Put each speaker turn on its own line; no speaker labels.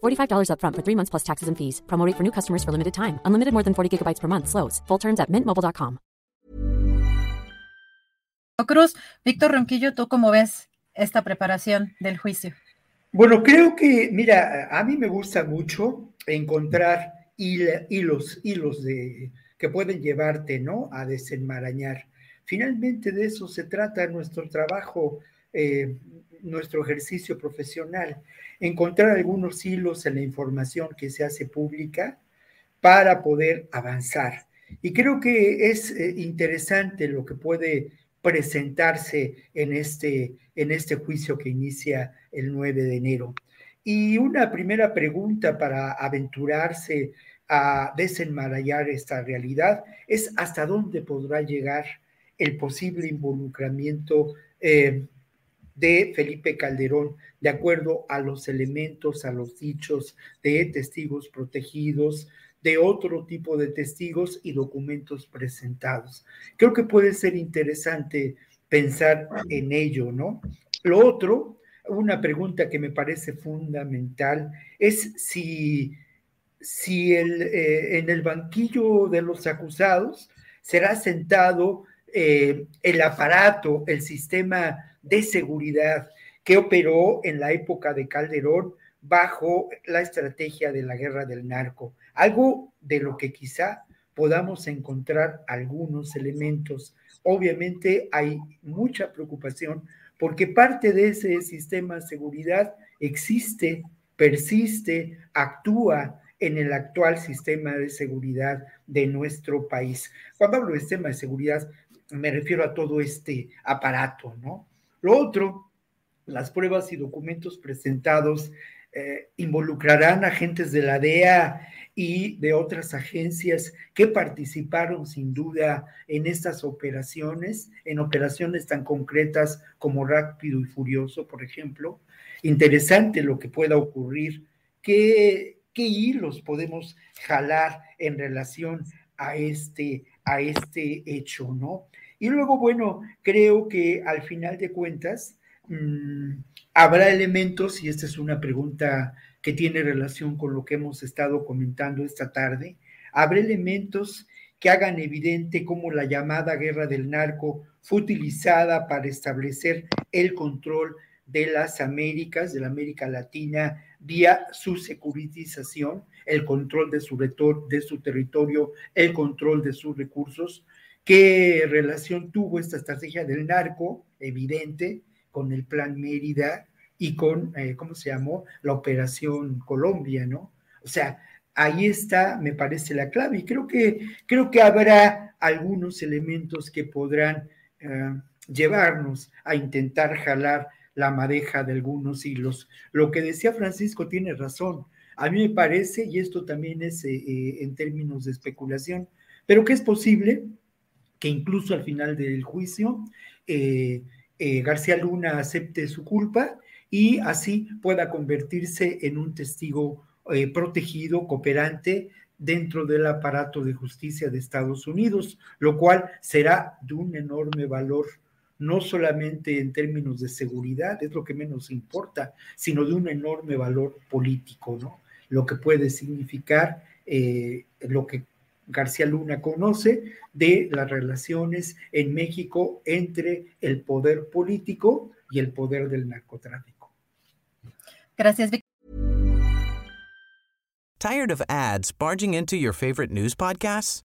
$45 upfront for three months plus taxes and fees. Promo rate for new customers for limited time. Unlimited more than 40 gigabytes per month. Slows. Full terms at mintmobile.com.
Cruz, Víctor Ronquillo, ¿tú cómo ves esta preparación del juicio?
Bueno, creo que, mira, a mí me gusta mucho encontrar hilos, hilos de, que pueden llevarte, ¿no? A desenmarañar. Finalmente de eso se trata nuestro trabajo, eh, nuestro ejercicio profesional, encontrar algunos hilos en la información que se hace pública para poder avanzar. Y creo que es eh, interesante lo que puede presentarse en este, en este juicio que inicia el 9 de enero. Y una primera pregunta para aventurarse a desenmarañar esta realidad es hasta dónde podrá llegar el posible involucramiento eh, de Felipe Calderón, de acuerdo a los elementos, a los dichos de testigos protegidos, de otro tipo de testigos y documentos presentados. Creo que puede ser interesante pensar en ello, ¿no? Lo otro, una pregunta que me parece fundamental es si si el, eh, en el banquillo de los acusados será sentado eh, el aparato, el sistema de seguridad que operó en la época de Calderón bajo la estrategia de la guerra del narco. Algo de lo que quizá podamos encontrar algunos elementos. Obviamente hay mucha preocupación porque parte de ese sistema de seguridad existe, persiste, actúa en el actual sistema de seguridad de nuestro país. Cuando hablo de sistema de seguridad, me refiero a todo este aparato, ¿no? Lo otro, las pruebas y documentos presentados eh, involucrarán agentes de la DEA y de otras agencias que participaron sin duda en estas operaciones, en operaciones tan concretas como Rápido y Furioso, por ejemplo. Interesante lo que pueda ocurrir, que qué hilos podemos jalar en relación a este, a este hecho, ¿no? Y luego, bueno, creo que al final de cuentas mmm, habrá elementos, y esta es una pregunta que tiene relación con lo que hemos estado comentando esta tarde, habrá elementos que hagan evidente cómo la llamada guerra del narco fue utilizada para establecer el control de las Américas, de la América Latina, vía su securitización, el control de su, de su territorio, el control de sus recursos. ¿Qué relación tuvo esta estrategia del narco? Evidente, con el Plan Mérida y con, eh, ¿cómo se llamó? La Operación Colombia, ¿no? O sea, ahí está, me parece, la clave. Y creo que, creo que habrá algunos elementos que podrán eh, llevarnos a intentar jalar la madeja de algunos hilos. Lo que decía Francisco tiene razón. A mí me parece, y esto también es eh, eh, en términos de especulación, pero que es posible que incluso al final del juicio eh, García Luna acepte su culpa y así pueda convertirse en un testigo protegido, cooperante dentro del aparato de justicia de Estados Unidos, lo cual será de un enorme valor no solamente en términos de seguridad, es lo que menos importa, sino de un enorme valor político, ¿no? Lo que puede significar eh, lo que García Luna conoce de las relaciones en México entre el poder político y el poder del narcotráfico.
Gracias,
Tired of ads barging into your favorite news podcasts?